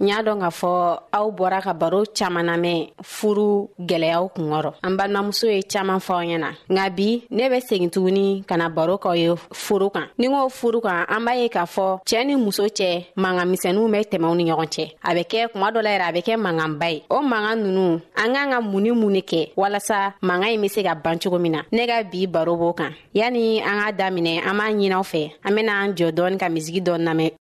n y'a dɔn k'a fɔ aw bɔra ka baro caaman namɛn furu gwɛlɛyaw kungɔrɔ an balimamuso ye caaman fɔ aw ɲɛ na nka bi ne bɛ segin tuguni ka na baro k'aw ye furu kan ni k'o furu kan an b'a ye k'a fɔ cɛɛ ni muso cɛ mankan misɛnninw bɛ tɛmɛw ni ɲɔgɔn cɛ a bɛ kɛ kuma dɔ la yɛrɛ a bɛ kɛ mankanba ye o mankan nunu an k'an ka mun ni mun ne kɛ walasa mankan ɲi be se ka ban cogo min na ne ka bi baro b'o kan yani an k'a daminɛ an b'a ɲinaw fɛ an bena an jɔ dɔɔni ka misigi dɔ namɛn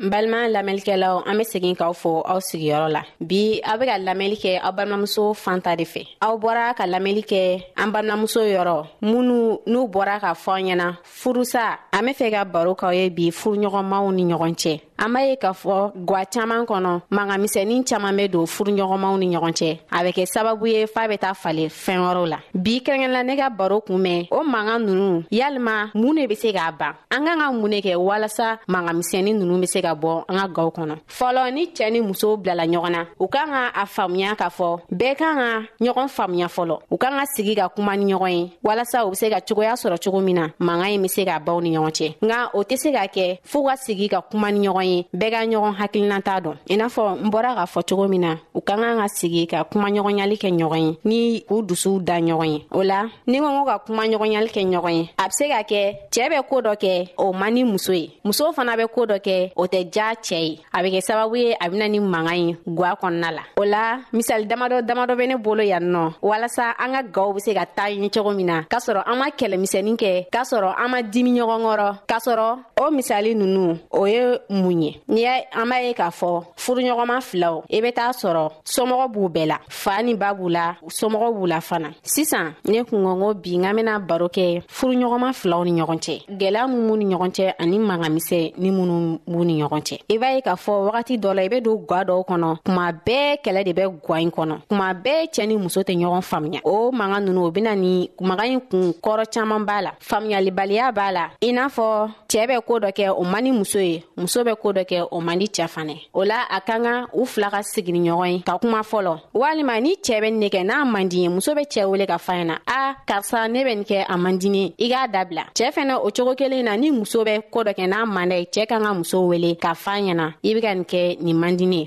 n balima lamɛnlikɛlaw an be segin k'aw fɔ aw sigiyɔrɔ la bi aw be ka lamɛnli kɛ aw balimamuso fanta de fɛ aw bɔra ka lamɛnli kɛ an balimamuso yɔrɔ minnu n'u bɔra ka fɔ an ɲɛna furusa an be fɛ ka baro k'aw ye bi furuɲɔgɔnmaw ni ɲɔgɔn cɛ an b'a ye k'a fɔ gwa caaman kɔnɔ mangamisɛnin caaman be don furuɲɔgɔnmaw ni ɲɔgɔn cɛ a be kɛ sababu ye faa be taa fale fɛɛn wɛrɛw la bi kɛrɛnkɛla ne ka baro kunmɛn o mankan nunu yalima mun ne be se k'a ban an kan ka mun kɛ walasa mangamisɛnnin nunu be se ka bɔ an ka gaw kɔnɔ fɔlɔ ni cɛɛ ni muso bilala ɲɔgɔn na u kan ka a faamuya k'a fɔ bɛɛ kan ka ɲɔgɔn faamuya fɔlɔ u kan ka sigi ka kuma ni ɲɔgɔn ye walasa u be se ka cogoya sɔrɔ cogo min na manga ye be se ka baw ni ɲɔgɔn cɛ nka o tɛ se ka kɛ fɔɔ ka sigi ka kuma ni ɲɔgɔn ye bɛɛ ka ɲɔgɔn hakilinata dɔn i n'a fɔ n bɔra k'a fɔ cogo min na u ka kan ka sigi ka kuma ɲɔgɔnyali kɛ ɲɔgɔn ye ni u dusuw da ɲɔgɔn ye o la ni ko ko ka kuma ɲɔgɔnyali kɛ ɲɔgɔn ye a be se ka kɛ cɛɛ bɛ koo dɔ kɛ o man ni muso ye musow fana bɛ koo dɔ kɛ o tɛ ja cɛɛ ye a bɛ kɛ sababu ye a bɛna ni mankan ye gwa kɔnɔna la o la misali damadɔ damadɔ bɛ ne bolo yan nɔ walasa an ka gaw be se ka taa ɲi cogo min na k'a sɔrɔ an ma kɛlɛmisɛnin kɛ k'a sɔrɔ an ma dimi ɲɔgɔn kɔrɔ k'a sɔrɔ o misali nunu o ye mun ye ni y'a an b'a ye k'a fɔ furuɲɔgɔnma filaw i be taa sɔrɔ somɔgɔ b'u bɛɛ la fa ni ba b'u la somɔgɔw b'u la fana sisan ne kungɔngo bi n ka bena baro kɛ furuɲɔgɔnma filaw ni ɲɔgɔn cɛ gwɛlɛya min b'u ni ɲɔgɔn cɛ ani mangamisɛ ni minnu b'u ni ɲɔgɔn cɛ i b'a ye k'a fɔ wagati dɔ la i be don gwa dɔw kɔnɔ kuma bɛɛ kɛlɛ de bɛ gwa ɲi kɔnɔ kuma bɛɛ cɛɛ ni muso tɛ ɲɔgɔn faamuya o manga nunu o bena ni maga ɲi kun kɔrɔ caaman b'a la faamuyalibaliya b'a la i n'a fɔ cɛɛ bɛ koo dɔ kɛ o man ni muso ye muso bɛ koo dɔ kɛ o man di cɛɛ fanɛ o la a ka kan u fila ka sigini ɲɔgɔn ye ka kuma fɔlɔ walima ni cɛɛ bɛ nɛgɛ n'a man di ye muso bɛ cɛɛ wele ka fa ɲɛna a karisa ne bɛ nin kɛ a man di ne i k'a dabila cɛɛ fɛnɛ o cogo kelen na ni muso bɛ koo dɔ kɛ n'a man da ye cɛɛ kan ka muso wele ka fa ɲɛna i be ka nin kɛ nin man di ne ye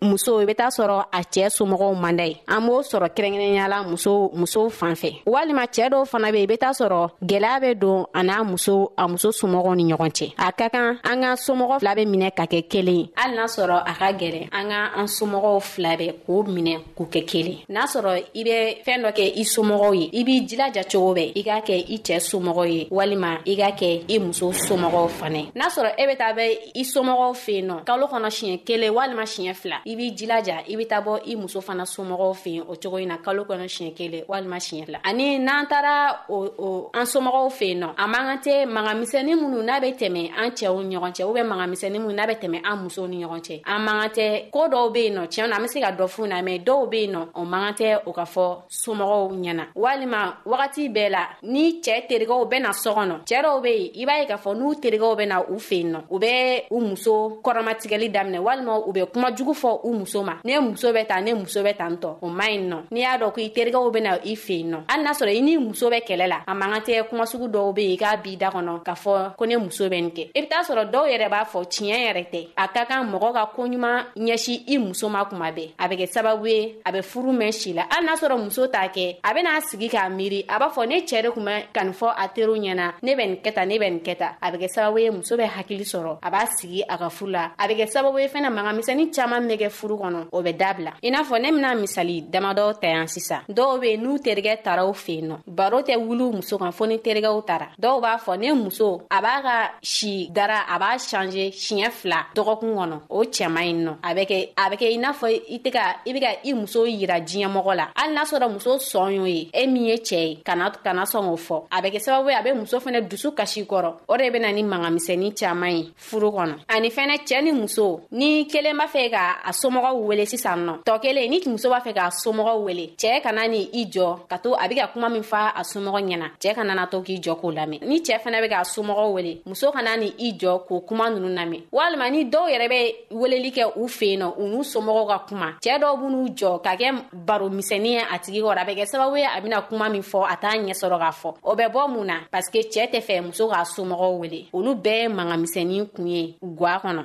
muso i bɛ taa sɔrɔ a cɛ somɔgɔw manda ye an b'o sɔrɔ kɛrɛnkɛrɛnyala muso musow fan fɛ walima cɛɛ dɔw fana bɛ i bɛ taa sɔrɔ gwɛlɛya bɛ don a n'a muso a muso somɔgɔw ni ɲɔgɔn cɛ a ka kan an ka somɔgɔ fila bɛ minɛ ka kɛ kelen ye hali n'a sɔrɔ a ka gɛrɛ an ka an somɔgɔw fila bɛ k'o minɛ k'u kɛ kelen n'a sɔrɔ i bɛ fɛn dɔ kɛ i somɔgɔw ye i b'i jilaja cogo bɛɛ i k'a kɛ i cɛɛ somɔgɔw ye walima i k'a kɛ i muso somɔgɔw fana n'a sɔrɔ e bɛ taa bɛ i somɔgɔw fɛ yen nɔ kalo kɔnɔ siɲɛ kelen walima siɲɛ fila i b'i jilaja i bɛ taa bɔ i muso fana somɔgɔw fɛ yen o cogo in na kalo kɔnɔ siɲɛ kelen walima siɲɛ fila ani n'an taara o an somɔgɔw fɛ yen nɔ a man kan tɛ mangamisɛnnin minnu n'a bɛ tɛmɛ an cɛw ni ɲɔgɔn cɛ u bɛ mangamisɛnnin minnu n'a bɛ tɛmɛ an musow ni ɲɔgɔn cɛ an man kan tɛ ko dɔw bɛ yen nɔ tiɲɛ na an bɛ se ka dɔ f'u na mɛ dɔw bɛ yen nɔ o man kan tɛ o ka fɔ somɔgɔw ɲɛna walima wagati bɛɛ la ni cɛɛ terigɛw bena sɔ kɔnɔ cɛɛ dɔw be yen i b'a ye k'a fɔ n'u terigɛw bena u fen nɔ u be u muso kɔrɔmatigɛli daminɛ walima u be kuma jugu fɔ u muso ma ne muso bɛ ta ne muso bɛ tan tɔ o man ɲi nɔ n'i y'a dɔn ko i terigɛw bena i fen nɔ hali n'a sɔrɔ i n'i muso bɛ kɛlɛ la a man kan tɛ kuma sugu dɔw be yen i k'a b'i da kɔnɔ k'a fɔ ko ne muso bɛ nin kɛ i be t'a sɔrɔ dɔw yɛrɛ b'a fɔ tiɲɛ yɛrɛ tɛ a ka kan mɔgɔ ka koɲuman ɲɛsi i muso ma kuma bɛɛ a bɛ kɛ sababu ye a bɛ furu mɛn si la hali n'a sɔrɔ muso t'a kɛ a bɛna n'a sigi k'a miiri a b'a fɔ ne cɛ de tun bɛ kan fɔ a teriw ɲɛna ne bɛ nin kɛ tan ne bɛ nin kɛ tan a bɛ kɛ sababu ye muso bɛ hakili sɔrɔ a b'a sigi a ka furu la a bɛ kɛ sababu ye fana mankangamisɛnnin caman bɛ kɛ furu kɔnɔ o bɛ dabila i n'a fɔ ne bɛna misali damadɔ ta yan sisan dɔw bɛ yen n'u terikɛ taaraw fɛ yen nɔ baro tɛ wuli muso kan fɔ ni terikɛw tara dɔw b'a fɔ ne muso a b'a ka si dara a b'a change siɲɛ fila dɔgɔkun kɔnɔ o cɛma ɲi nɔ a bɛ kɛ a bɛ kɛ i n'a fɔ i tɛ ka i bɛ ka i muso yira diɲɛmɔgɔ la hali n'a sɔrɔ muso sɔn y'o ye e min ye cɛɛ ye kana kana sɔn k'o fɔ a bɛ kɛ sababu ye a bɛ muso fana dusu kasi kɔrɔ o de bɛna ni mangamisɛnnin caman ye furu kɔnɔ ani fɛnɛ cɛɛ ni muso ni kelen b'a fɛ ka a somɔgɔw wele sisan nɔ tɔ kelen ni muso b'a fɛ k'a somɔgɔw wele cɛɛ kana ni i jɔ ka to a be ka kuma min fa a somɔgɔ ɲɛna cɛɛ kana na to k'i jɔ k'o lamɛn ni cɛɛ fɛnɛ be k'a somɔgɔw wele muso kana ni i jɔ k'o kuma nunu lamɛn walima ni dɔw yɛrɛ be weleli kɛ u fen nɔ u n'u somɔgɔw ka kuma cɛɛ dɔw b'u n'u jɔ ka kɛ baromisɛnnin a tigi kɔrɔ a bɛ kɛ sababu ye a bɛna kuma min fɔ a t'a ɲɛ sɔrɔ k'a fɔ o bɛ bɔ mun na parce que cɛɛ tɛ fɛ muso k'a somɔgɔw wele olu bɛɛ ye mangamisɛnnin kun ye gwa kɔnɔ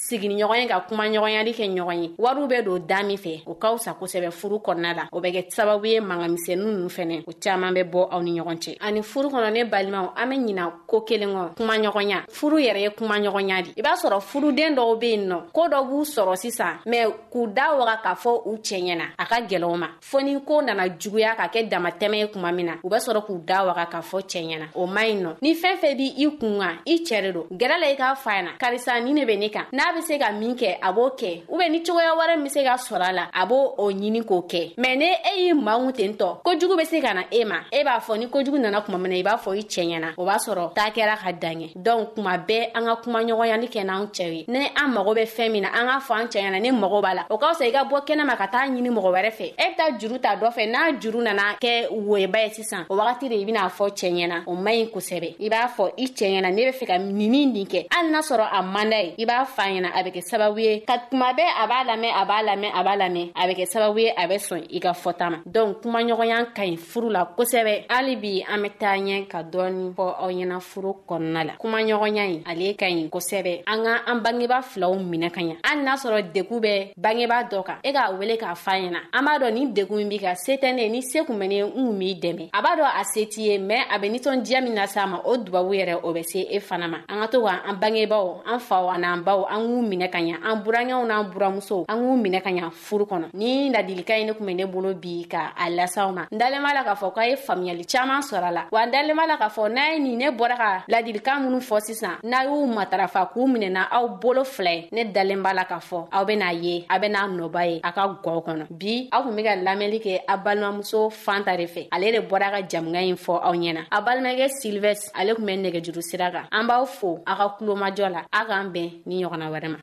sigiɲɔgɔn ye ka kuma ɲɔgɔnyali kɛ ɲɔgɔn ye wariw bɛ don da min fɛ o ka fisa kosɛbɛ furu kɔnɔna la o bɛ kɛ sababu ye mangamisɛnnu ninnu fɛnɛ o caaman bɛ bɔ aw ni ɲɔgɔn cɛ ani furu kɔnɔ ne balimaw an be ɲina ko kelen kɔ kuma ɲɔgɔnya furu yɛrɛ ye kuma ɲɔgɔnya di i b'a sɔrɔ furuden dɔw be yen nɔ ko dɔ b'u sɔrɔ sisan mɛ k'u da waga k'a fɔ u cɛ ɲɛna a ka gɛlɛw ma fɔni ko nana juguya ka kɛ damatɛmɛ ye kuma min na u bɛ sɔrɔ k'u da waga k'a fɔ cɛɛ ɲɛna o man ɲi nɔ ni fɛn fɛn b' i kun kan i cɛɛ de don gɛrɛ la i k'a fa na karisa ni ne bɛ ne kan n'a be se ka min kɛ a b'o kɛ u bɛ ni cogoya wɛrɛ min be se ka sɔrɔ a la a b'o o ɲini k'o kɛ mɛn ne e y'i manw ten tɔ kojugu be se ka na e ma e b'a fɔ ni kojugu nana kuma min na i b'a fɔ i cɛɛ ɲɛna o b'a sɔrɔ taa kɛra ka daɲɛ dɔnku kuma bɛɛ an ka kuma ɲɔgɔnyani kɛ n'an cɛ ye ni an mago bɛ fɛn min na an k'a fɔ an cɛ ɲɛna ni mago b'a la o ka fisa i ka bɔ kɛnɛ ma ka taa ɲini mɔgɔ wɛrɛ fɛ e bɛ taa juru ta dɔ fɛ n'a juru nana kɛ woyeba ye sisan o wagati de i bɛna fɔ cɛ ɲɛna o man ɲi kosɛbɛ i b'a fɔ i cɛ ɲɛna ne bɛ fɛ ka nini nin kɛ hali n'a sɔrɔ a man d'a ye i b'a fa ɲɛna a bɛ kɛ sababu ye ka kuma bɛɛ a b'a lamɛn a b'a lamɛn a b'a lamɛn a bɛ kɛ sababu ye a bɛ sɔn i ka fɔta ma dɔnku kuma ɲɔgɔnya ka ɲi furu la kosɛbɛ hali bi an bɛ taa ɲɛ ka dɔɔni fɔ aw ɲɛna furu kɔnɔna la kumaɲɔgɔnya ye ale ka ɲi kosɛbɛ an ka an bangeba filaw minɛ ka ɲa hali n'a sɔrɔ degu bɛ bangeba dɔ kan e k'a wele k'a fa ɲɛna an b'a dɔn nin degu min b'i ka se tɛ ne ni se kun bɛ ne n kun b'i dɛmɛ a b'a dɔn a se t'i ye mɛn a bɛ nisɔndiya min lase a ma o dubabu yɛrɛ o bɛ se e fana ma an ka to ka an bangebaw an faw an'an baw an k'u minɛ ka ɲa an burankɛw n'an buramusow an k'u minɛ ka ɲa furu kɔnɔ ni ladilika ye ne tun bɛ ne bolo bi ka a lasaw ma n dalen b'a la k'a fɔ k'a ye faamuyali caman sɔrɔ a la wa n dalen b'a la k'a fɔ n'a ye nin ne bɔra ka ladilika minnu fɔ sisan n'a y'u matarafa k'u minɛna aw bolo fila ye ne dalen b'a la k'a fɔ aw bɛna ye a bɛna nɔba ye a ka gɔw kɔnɔ bi aw tun bɛ ka lamɛnli kɛ a balimamuso fanta de fɛ ale de bɔra ka jamukan in fɔ aw ɲɛna a balimakɛ silvɛ ale tun bɛ nɛgɛjuru sira kan an b'aw fo a ka kulomajɔ la a k'an bɛn ni ɲɔgɔnna wɛrɛ ma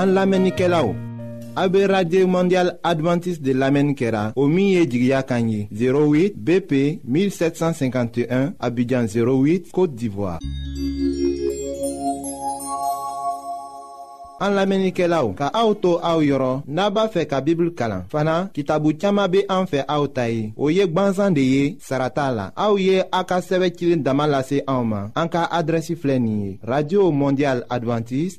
an lamɛnnikɛlaw AB Radio Mondial Adventiste de l'Amen Kera, au milieu du 08 BP 1751, Abidjan 08, Côte d'Ivoire. En lamɛnnikɛlaw ka auto to aw yɔrɔ n'a b'a fɛ ka bibulu kalan fana kitabu caaman be an fɛ aw ta ye o ye gwansan de ye sarata la aw ye aw ka sɛbɛ cilen dama lase anw ma an ka radio mondial adventiste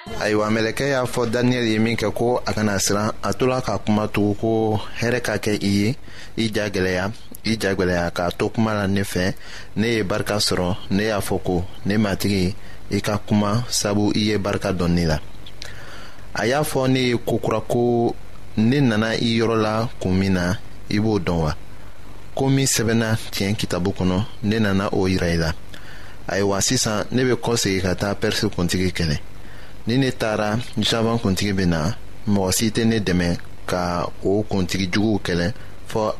ayiwa mɛlɛkɛ y'a fɔ daniyɛli ye min kɛ ko a kana siran a tola ka kuma tugu ko hɛrɛ ka kɛ i ye i ja gɛlɛya i ja gɛlɛya k'a to kuma la ne fɛ ne ye barika sɔrɔ ne y'a fɔ ko ne matigi i ka kuma sabu i ye barika dɔn ne la a y'a fɔ ne ye ko kura ko ne nana i yɔrɔ la kun min na i b'o dɔn wa ko min sɛbɛnna tiɲɛ kitabu kɔnɔ ne nana o yira i la ayiwa sisan ne bɛ kɔ segin ka taa pɛrisi kuntigi kɛnɛ ni ne taara jaban kuntigi bɛ na mɔgɔ si tɛ ne dɛmɛ ka o kuntigi juguw kɛlɛ fɔ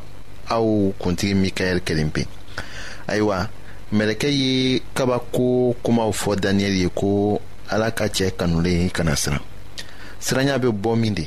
aw kuntigi mikaɛl kelen pe ayiwa mɛlɛkɛ ye kabako kumaw fɔ daniyɛli ye ko ala ka cɛ kanulen kana siran siranya bɛ bɔ min de